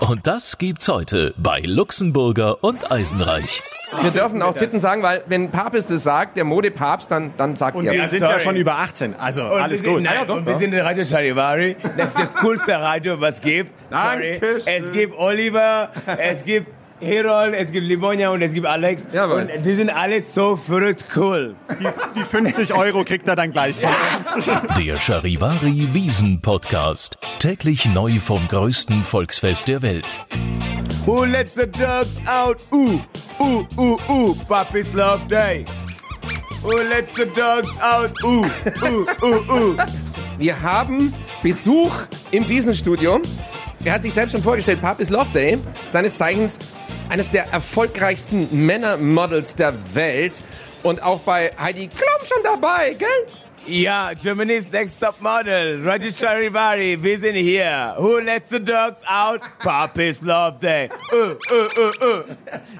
Und das gibt's heute bei Luxemburger und Eisenreich. Wir dürfen auch Titten sagen, weil wenn Papst es sagt, der Modepapst, dann, dann sagt Und ihr. wir sind sorry. ja schon über 18, also Und alles sind, gut. Nein, Ja, doch, und wir sind in Radio Charivari. Das ist der coolste Radio, was es gibt. Sorry. Dankeschön. Es gibt Oliver, es gibt Herold, es gibt Limonia und es gibt Alex. Jawohl. Und die sind alle so verrückt cool. Die 50 Euro kriegt er dann gleich von uns. Der Charivari Wiesen Podcast. Täglich neu vom größten Volksfest der Welt. Who lets the dogs out? Ooh, ooh, ooh, ooh. Papi's Love Day. Who lets the dogs out? Ooh, ooh, ooh, ooh. Wir haben Besuch im Wiesenstudio. Er hat sich selbst schon vorgestellt, Papis Love Day, seines Zeichens eines der erfolgreichsten Männermodels der Welt. Und auch bei Heidi Klum schon dabei, gell? Ja, Germany's Next Top Model, Roger Charivari, wir sind hier. Who lets the dogs out? Papi's Love Day. Uh, uh, uh, uh.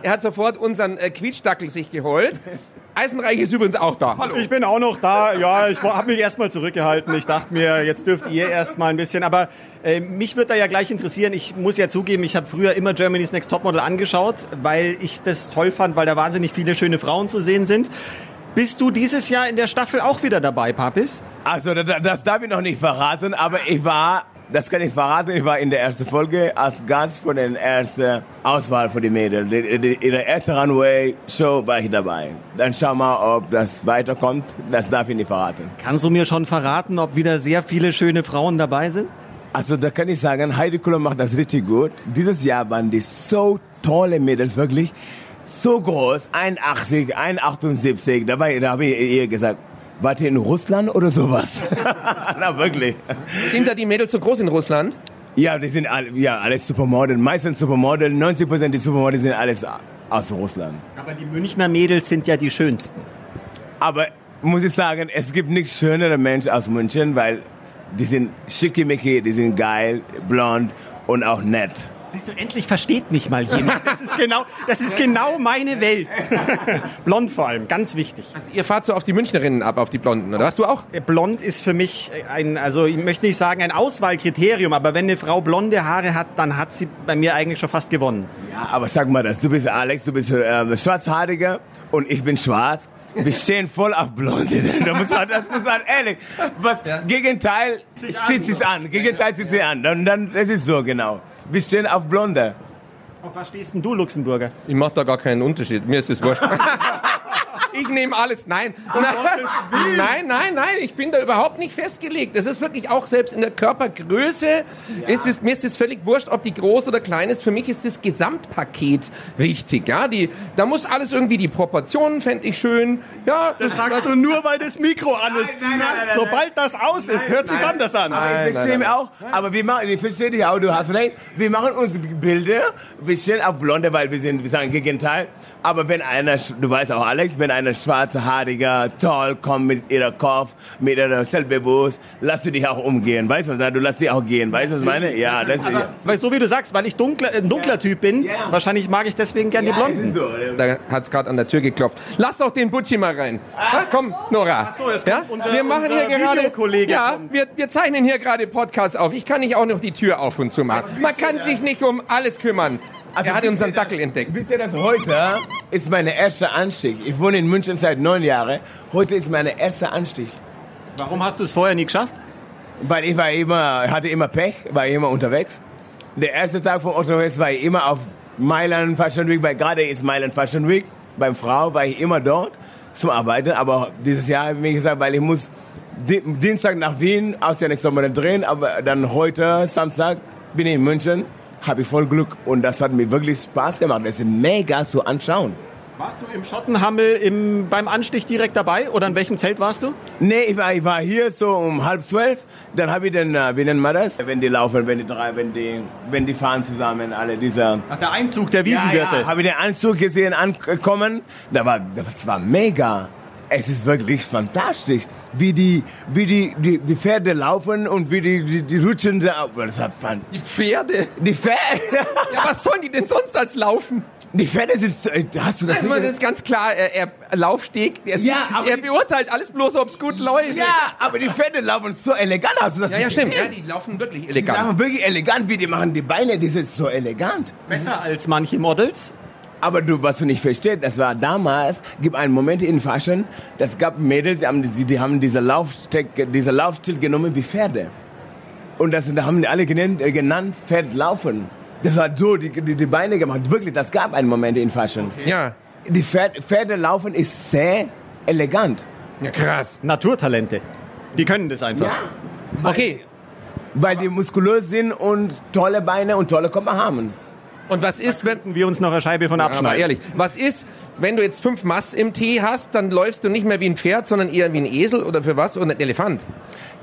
Er hat sofort unseren äh, Quietschdackel sich geholt. Eisenreich ist übrigens auch da. Hallo. Ich bin auch noch da. Ja, ich habe mich erstmal zurückgehalten. Ich dachte mir, jetzt dürft ihr erst mal ein bisschen. Aber äh, mich wird da ja gleich interessieren. Ich muss ja zugeben, ich habe früher immer Germany's Next Topmodel angeschaut, weil ich das toll fand, weil da wahnsinnig viele schöne Frauen zu sehen sind. Bist du dieses Jahr in der Staffel auch wieder dabei, Papis? Also, das, das darf ich noch nicht verraten, aber ich war, das kann ich verraten, ich war in der ersten Folge als Gast von der ersten Auswahl für die Mädels. In der ersten Runway-Show war ich dabei. Dann schau mal, ob das weiterkommt. Das darf ich nicht verraten. Kannst du mir schon verraten, ob wieder sehr viele schöne Frauen dabei sind? Also da kann ich sagen, Heidi Klum macht das richtig gut. Dieses Jahr waren die so tolle Mädels, wirklich so groß, 1,80, 1,78. Da, war, da habe ich ihr gesagt, wart ihr in Russland oder sowas? Na wirklich. Sind da die Mädels so groß in Russland? Ja, die sind alle, ja, alles Supermodel, meistens Supermodel, 90% die Supermodel sind alles aus Russland. Aber die Münchner Mädels sind ja die schönsten. Aber muss ich sagen, es gibt nichts schönere Menschen aus München, weil die sind schickimicki, die sind geil, blond und auch nett. Siehst du, endlich versteht mich mal jemand. Das ist genau, das ist genau meine Welt. Blond vor allem, ganz wichtig. Also ihr fahrt so auf die Münchnerinnen ab, auf die Blonden, oder? Hast du auch? Blond ist für mich ein, also ich möchte nicht sagen ein Auswahlkriterium, aber wenn eine Frau blonde Haare hat, dann hat sie bei mir eigentlich schon fast gewonnen. Ja, aber sag mal das, du bist Alex, du bist ähm, schwarzhaariger und ich bin schwarz. Wir stehen voll auf Blonde. Da muss man, das muss man ehrlich. Was, Gegenteil zieht sich an. Gegenteil zieht sich an. Und dann, das ist so genau. Wir stehen auf Blonde. Auf was stehst denn du, Luxemburger? Ich mache da gar keinen Unterschied. Mir ist es wurscht. ich nehme alles. Nein. nein, nein, nein. Ich bin da überhaupt nicht festgelegt. Das ist wirklich auch selbst in der Körpergröße. Ist es, mir ist es völlig wurscht, ob die groß oder klein ist. Für mich ist das Gesamtpaket wichtig. Ja, die, da muss alles irgendwie die Proportionen fände ich schön. Ja, Das sagst du nur, weil das Mikro an ist. nein, nein, nein, nein. Sobald das aus ist, hört sich's anders an. Aber ich verstehe mich auch. Aber wir machen, ich verstehe dich auch, du hast recht. Wir machen uns Bilder. Wir stehen auf Blonde, weil wir sind, wir sagen Gegenteil. Aber wenn einer, du weißt auch Alex, wenn einer schwarze, haariger, toll kommt mit ihrer Kopf, mit ihrer Selbstbewusst, lass du dich auch umgehen. Weißt du was? Du lässt dich auch gehen. Weißt du was ich meine? Ja, das ist, ja. Weil so wie du sagst, weil ich dunkler, ein dunkler Typ bin, wahrscheinlich mag ich deswegen gern die Ja, das Blonden. so. Da hat's gerade an der Tür geklopft. Lass doch den Butchi mal rein. Ja, komm, Nora. so, jetzt ja? kommt unser- wir machen unser hier gerade. Ja, wir, wir zeichnen hier gerade Podcast auf. Ich kann nicht auch noch die Tür auf und zu machen. Man kann sich nicht um alles kümmern. Also er hat unseren ihr, Dackel entdeckt. Wisst ihr, dass heute ist mein erster Anstieg. Ich wohne in München seit neun Jahren. Heute ist mein erster Anstieg. Warum hast du es vorher nie geschafft? Weil ich war immer, hatte immer Pech, war immer unterwegs. Der erste Tag von unterwegs war ich immer auf Mailand Fashion Week, weil gerade ist Mailand Fashion Week. Beim Frau war ich immer dort zum Arbeiten, aber dieses Jahr habe ich mir gesagt, weil ich muss Di- Dienstag nach Wien, aus der nächsten Monat drehen, aber dann heute, Samstag, bin ich in München, habe ich voll Glück und das hat mir wirklich Spaß gemacht. Das ist mega zu anschauen. Warst du im Schottenhammel im, beim Anstich direkt dabei oder in welchem Zelt warst du? Nee, ich war, ich war hier so um halb zwölf. Dann habe ich den, äh, wie nennt man das? Wenn die laufen, wenn die drei, wenn die, wenn die fahren zusammen, alle diese. Ach, der Einzug der Ja, Wiesenwirte. ja, habe ich den Anzug gesehen ankommen. Da war, das war mega. Es ist wirklich fantastisch, wie die, wie die, die, die Pferde laufen und wie die, die, die rutschen da. Das hat fan Die Pferde. die Pferde, Ja, was sollen die denn sonst als laufen? die Pferde sind, so- hast du das Also, das ist ganz klar, er, er Laufsteg, er, Ja, aber er die- beurteilt alles bloß, ob es gut läuft. Ja, aber die Pferde laufen so elegant. Hast du das ja, ja nicht stimmt. Ja, die laufen wirklich Die elegant. laufen wirklich elegant, wie die machen die Beine, die sind so elegant. Besser als manche Models. Aber du, was du nicht verstehst, das war damals, gibt einen Moment in Fashion, das gab Mädels, die haben, die, die haben diese Laufsteg, diese Laufstil genommen wie Pferde. Und das da haben die alle genannt, äh, genannt Pferdlaufen. Das hat so die, die, die Beine gemacht. Wirklich, das gab einen Moment in Fashion. Ja. Die Pferd, Pferdelaufen ist sehr elegant. Ja, krass. Naturtalente. Die können das einfach. Okay. Weil die muskulös sind und tolle Beine und tolle Körper haben. Und was ist, wenn, wir uns noch eine Scheibe von aber abschneiden. ehrlich, was ist, wenn du jetzt fünf Mass im Tee hast, dann läufst du nicht mehr wie ein Pferd, sondern eher wie ein Esel oder für was? Oder ein Elefant?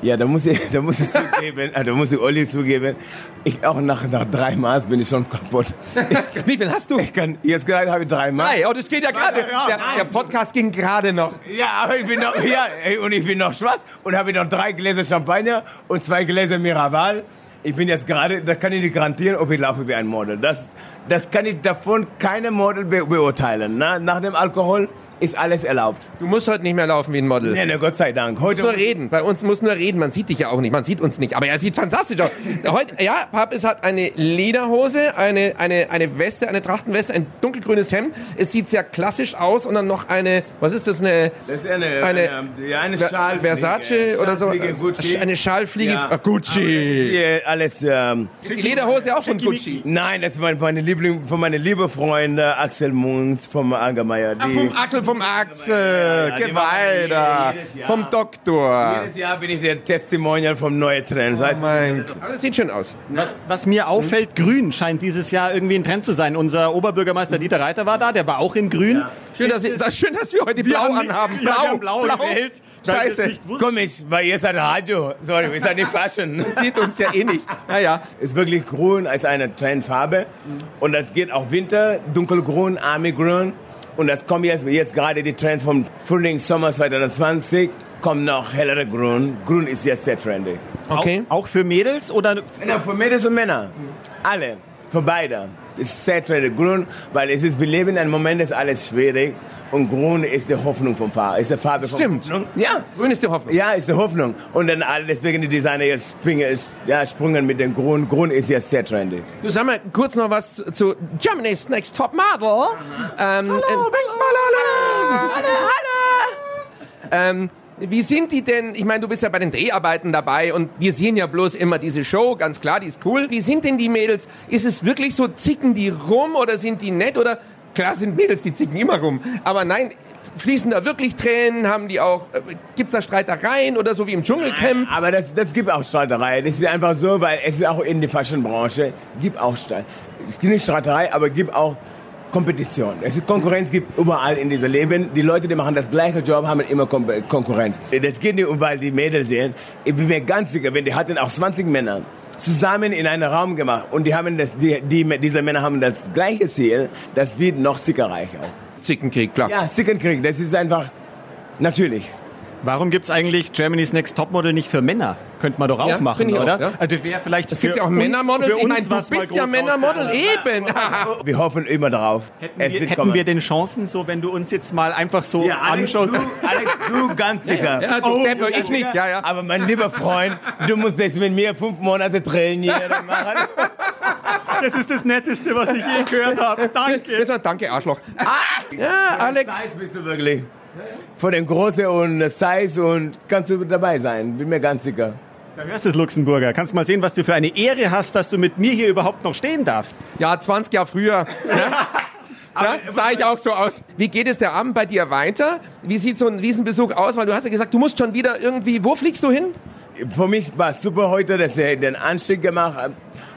Ja, da muss ich, da muss ich zugeben, äh, da muss ich Olli zugeben, ich auch nach, nach drei Maß bin ich schon kaputt. Wie viel hast du? Ich kann, jetzt gerade habe ich drei Maß. Nein, oh, das geht ja gerade. Ja, Der, der Podcast ging gerade noch. Ja, aber ich bin noch, ja, ey, und ich bin noch schwarz und habe noch drei Gläser Champagner und zwei Gläser Miraval. Ich bin jetzt gerade, da kann ich nicht garantieren, ob ich laufe wie ein Model. Das, das kann ich davon keine Model be beurteilen. Na, nach dem Alkohol ist alles erlaubt. Du musst heute nicht mehr laufen wie ein Model. Nee, nee, Gott sei Dank. Heute Nur reden. Bei uns muss nur reden. Man sieht dich ja auch nicht. Man sieht uns nicht. Aber er sieht fantastisch aus. Heute, ja, Papis hat eine Lederhose, eine, eine, eine Weste, eine Trachtenweste, ein dunkelgrünes Hemd. Es sieht sehr klassisch aus und dann noch eine, was ist das, eine, Das ist eine, eine, eine, ja, eine Schalfliege. Versace oder so. Gucci. Eine Schalfliege. Ja. Gucci. Alles, ähm, Ist die Lederhose auch von Gucci? nein, das war meine Liebling, von meinen lieben Freunde Axel Munz vom Angermeier. Ach, vom Axel, vom Axel. Weiter. Vom Doktor. Jedes Jahr bin ich der Testimonial vom neuen Trend. Das heißt, Mein Gott. Aber das sieht schön aus. Was, was mir auffällt, grün scheint dieses Jahr irgendwie ein Trend zu sein. Unser Oberbürgermeister Dieter Reiter war da, der war auch in grün. Schön, dass, das, schön, dass wir heute blau haben nichts- anhaben. Ja, wir haben blau gewählt, weil wir es Scheiße. nicht wussten. komm ich, weil ihr seid Radio. Sorry, ihr seid nicht Fashion. Sieht uns ja eh nicht. Naja. ist wirklich grün als eine Trendfarbe. Und das geht auch Winter, dunkelgrün, armygrün. Und das kommt jetzt, jetzt gerade die Trends vom Frühling, Sommer 2020, kommt noch hellere Grün. Grün ist jetzt sehr trendy. Okay. Auch, auch für Mädels oder Ja, für Mädels und Männer. Alle. Für beide. Ist sehr trendy. Grün, weil es ist, wir leben in einem Moment, ist alles schwierig. Und grün ist die Hoffnung vom Farbe. Ist die Farbe von Stimmt. Hoffnung. Ja. Grün ist die Hoffnung. Ja, ist die Hoffnung. Und dann alle, deswegen die Designer jetzt springen, ja, sprungen mit dem Grün. Grün ist jetzt sehr trendy. Du sag mal kurz noch was zu- Germany's Next Top Model. Ähm, hallo, hallo, hallo, hallo. Ähm, wie sind die denn? Ich meine, du bist ja bei den Dreharbeiten dabei und wir sehen ja bloß immer diese Show, ganz klar, die ist cool. Wie sind denn die Mädels? Ist es wirklich so, zicken die rum oder sind die nett oder klar sind Mädels, die zicken immer rum, aber nein, fließen da wirklich Tränen? Haben die auch äh, gibt's da Streitereien oder so wie im Dschungelcamp? Aber das, das gibt auch Streiterei. Das ist einfach so, weil es ist auch in der Fashionbranche, gibt auch Streit. Es gibt nicht Streiterei, aber gibt auch Kompetition. Es ist Konkurrenz gibt überall in diesem Leben. Die Leute, die machen das gleiche Job, haben immer Kom Konkurrenz. Das geht nicht um, weil die Mädels sehen. Ich bin mir ganz sicher, wenn die hatten auch 20 Männer zusammen in einen Raum gemacht und die haben das, die, die, diese Männer haben das gleiche Ziel, das wird noch sickerreich auch. Zickenkrieg, klar. Ja, Sickenkrieg, das ist einfach natürlich. warum gibt's eigentlich Germany's Next Topmodel nicht für Männer? Könnte man doch auch Ja, machen, ich auch, oder? ja. Also das wäre vielleicht Es gibt ja auch Männermodels. für Ich meine, du bist ja Männermodel, eben. Wir hoffen immer drauf. Hätten, wir, hätten wir den Chancen, so wenn du uns jetzt mal einfach so Ja, Alex, du, anschaust. Alex, du ganz sicher. Ja, du, Oh, Depp, ich nicht, ja, ja. Aber mein lieber Freund, du musst jetzt mit mir fünf Monate trainieren machen. Das ist das Netteste, was ich je gehört habe. Danke. Das war, danke, Arschloch. Ja, Alex. Size bist du wirklich. Von den Große und Size und kannst du dabei sein. Bin mir ganz sicher. Da hörst du es, Luxemburger. Kannst mal sehen, was du für eine Ehre hast, dass du mit mir hier überhaupt noch stehen darfst. Ja, 20 Jahre früher. Ja? Ja, sah ich auch so aus. Wie geht es der Abend bei dir weiter? Wie sieht so ein Wiesenbesuch aus? Weil du hast ja gesagt, du musst schon wieder irgendwie, wo fliegst du hin? Für mich war es super heute, dass ich den Anstieg gemacht habe.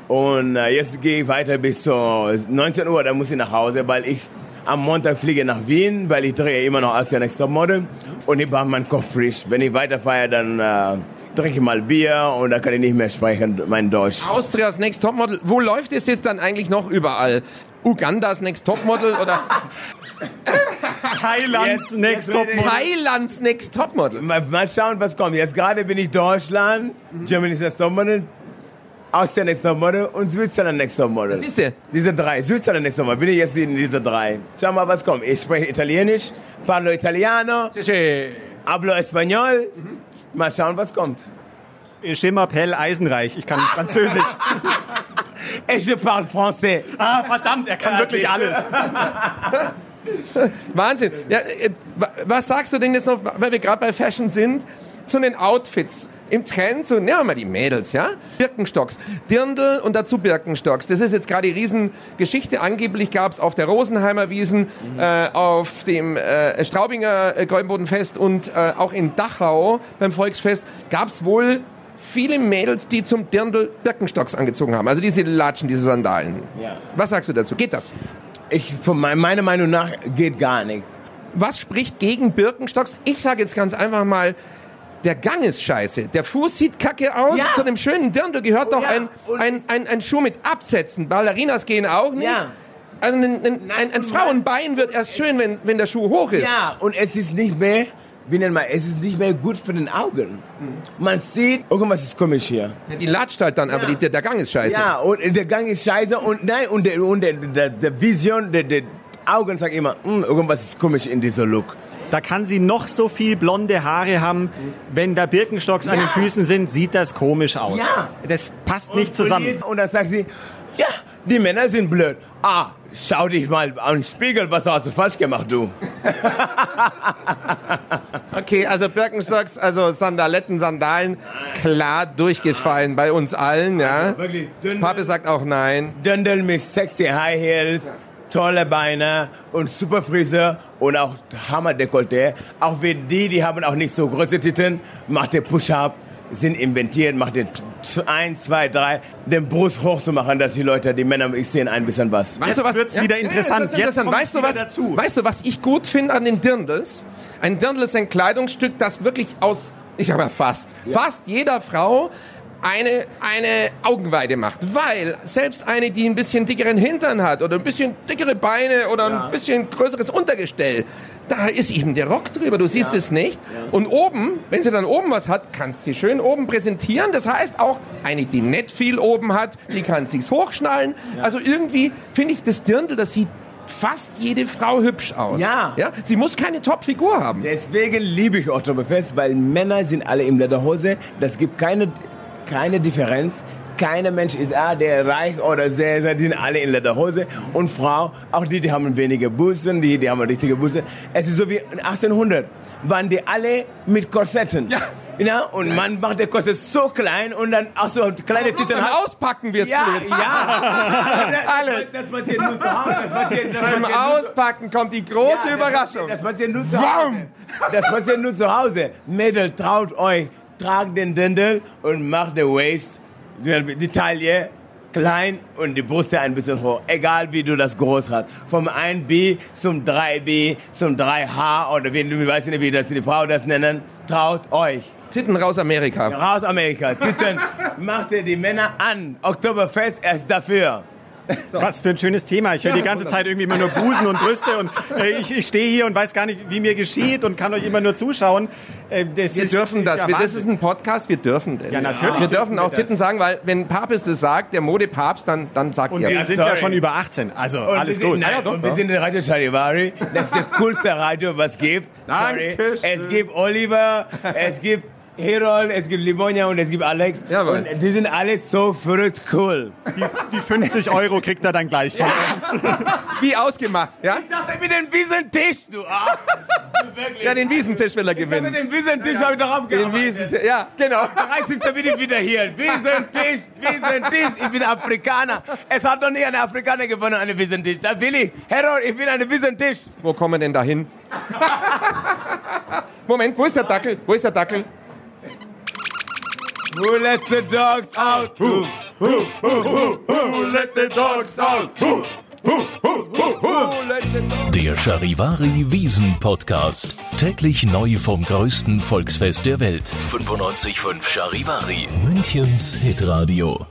Und äh, jetzt gehe ich weiter bis zu 19 Uhr, dann muss ich nach Hause, weil ich am Montag fliege nach Wien, weil ich drehe immer noch Asia Next Top Model und ich mache meinen Kopf frisch. Wenn ich weiterfahre, dann äh, trinke ich mal Bier und dann kann ich nicht mehr sprechen, mein Deutsch. Austrias Next Topmodel. Wo läuft es jetzt dann eigentlich noch überall? Ugandas Next Topmodel oder Thailands Jetzt- Next jetzt Top werde ich- Thailands Next Topmodel. Mal, mal schauen, was kommt. Jetzt gerade bin ich Deutschland, Germany's Next Topmodel, Austria Next Topmodel und Switzerland Next Topmodel. Siehst du? Diese drei. Switzerland Next Topmodel. Bin ich jetzt in diese drei. Schau mal, was kommt. Ich spreche Italienisch, parlo Italiano, hablo Español. Mal schauen, was kommt. Schimmer, Pell, Eisenreich. Ich kann Französisch. Et je parle français. ah, verdammt, er kann Ja, wirklich alles. Wahnsinn. Ja, äh, wa- was sagst du denn jetzt noch, weil wir gerade bei Fashion sind, zu den Outfits? Im Trend, so, nehmen wir mal die Mädels, ja? Birkenstocks, Dirndl und dazu Birkenstocks. Das ist jetzt gerade die Riesengeschichte. Angeblich gab es auf der Rosenheimer Wiesen, äh, auf dem äh, Straubinger äh, Goldenbodenfest und äh, auch in Dachau beim Volksfest gab es wohl viele Mädels, die zum Dirndl Birkenstocks angezogen haben. Also diese Latschen, diese Sandalen. Ja. Was sagst du dazu? Geht das? Ich, von mein, meiner Meinung nach geht gar nichts. was spricht gegen Birkenstocks? Ich sage jetzt ganz einfach mal, der Gang ist scheiße. Der Fuß sieht kacke aus. Ja. Zu dem schönen Dirndl gehört doch ja. ein, ein, ein, ein Schuh mit Absätzen. Ballerinas gehen auch nicht. Ja. Also ein, ein, ein, ein Frauenbein wird erst schön, wenn, wenn der Schuh hoch ist. Ja, und es ist nicht mehr, wie nennt man, es ist nicht mehr gut für den Augen. Man sieht, irgendwas ist komisch hier. Die latscht halt dann, aber Ja. die, der, der Gang ist scheiße. Ja, und der Gang ist scheiße und nein, und der, und der, der, der Vision, der, der Augen sagen immer, "Hm, irgendwas ist komisch in dieser Look. Da kann sie noch so viel blonde Haare haben. Wenn da Birkenstocks an den Füßen sind, sieht das komisch aus. Ja. Das passt Und- nicht zusammen. Und, jetzt- und dann sagt sie, ja, die Männer sind blöd. Ah, schau dich mal an den Spiegel, was hast du falsch gemacht, du? Okay, also Birkenstocks, also Sandaletten, Sandalen, klar durchgefallen bei uns allen, ja. Wirklich, dünn- Pape sagt auch nein. Dirndl mit sexy High Heels, tolle Beine und super Friseur und auch Hammer-Dekolleté. Auch wenn die, die haben auch nicht so große Titten, macht der Push-Up, sind inventiert, macht den eins, zwei, drei, den Brust hoch zu machen, dass die Leute, die Männer, ich sehen ein bisschen was. Weißt Jetzt du was? wird's wieder interessant. Jetzt interessant. kommt's Weißt du was? dazu. Weißt du, was ich gut finde an den Dirndls? Ein Dirndl ist ein Kleidungsstück, das wirklich aus, ich sag mal fast, fast jeder Frau eine, eine Augenweide macht. Weil selbst eine, die ein bisschen dickeren Hintern hat oder ein bisschen dickere Beine oder ein bisschen größeres Untergestell, da ist eben der Rock drüber, du siehst es nicht. Und oben, wenn sie dann oben was hat, kannst du sie schön oben präsentieren. Das heißt auch, eine, die nicht viel oben hat, die kann sich's hochschnallen. Also irgendwie finde ich das Dirndl, das sieht fast jede Frau hübsch aus. Ja. ja? Sie muss keine Top-Figur haben. Deswegen liebe ich Oktoberfest, weil Männer sind alle in Lederhose. Das gibt keine, keine Differenz. Keiner Mensch ist, ah, der reich oder sehr, sehr, die sind alle in Lederhose. Und Frau, auch die, die haben weniger Busen, die, die haben richtige Busen. Es ist so wie in 1800, waren die alle mit Korsetten. Ja. Ja, und man macht der Korsett so klein und dann auch so kleine Titten hat. Auspacken wird's Ja, blöd. ja. Alex. Das, das passiert nur zu Hause. Das passiert, das Beim passiert Auspacken kommt die große ja, Überraschung. Das, passiert nur zu Hause. Das passiert nur zu Hause. Mädel, traut euch, tragt den Dirndl und macht den Waist, die Taille klein und die Brüste ein bisschen hoch. Egal wie du das groß hast. Vom 1B zum 3B zum 3H oder wie du weißt nicht, wie das die Frau das nennen. Traut euch. Titten raus Amerika. Raus Amerika. Titten, macht ihr die Männer an. Oktoberfest erst dafür. Was für ein schönes Thema. Ich höre die ganze Zeit irgendwie immer nur Busen und Brüste und äh, ich, ich stehe hier und weiß gar nicht, wie mir geschieht und kann euch immer nur zuschauen. Äh, das Wir ist, dürfen das. ja wir, das ist ein Podcast, wir dürfen das. Ja, natürlich Wir dürfen dürfen wir auch das. Titten sagen, weil wenn Papst es sagt, der Modepapst, dann, dann sagt und er wir es. sind sorry. ja schon über 18. Also Und alles wir sind, gut. Nein, Ja, doch, und wir sind in Radio Charivari. Das ist der coolste Radio, was es gibt. Sorry. Dankeschön. Es gibt Oliver, es gibt Herold, es gibt Limonja und es gibt Alex. Jawohl. Und die sind alle so verrückt cool. Die 50 Euro kriegt er dann gleich von uns. Wie ausgemacht, ja? Ich dachte mit dem Wiesentisch, du Arsch. Wirklich. Ja, den Wiesentisch will er Mit gewinnen. dem Wiesentisch habe ich doch Den abgearbeitet. Wiesentisch, ja, genau. 30. bin ich wieder hier. Wiesentisch, Wiesentisch. Ich bin Afrikaner. Es hat noch nie ein Afrikaner gewonnen, einen Wiesentisch. Da will ich. Herold, ich bin ein Wiesentisch. Wo kommen wir denn da hin? Moment, wo ist der Dackel? Wo ist der Dackel? Who let the dogs out? Who? Let the dogs out. Der Charivari Wiesen Podcast. Täglich neu vom größten Volksfest der Welt. 95.5 Charivari. Münchens Hitradio.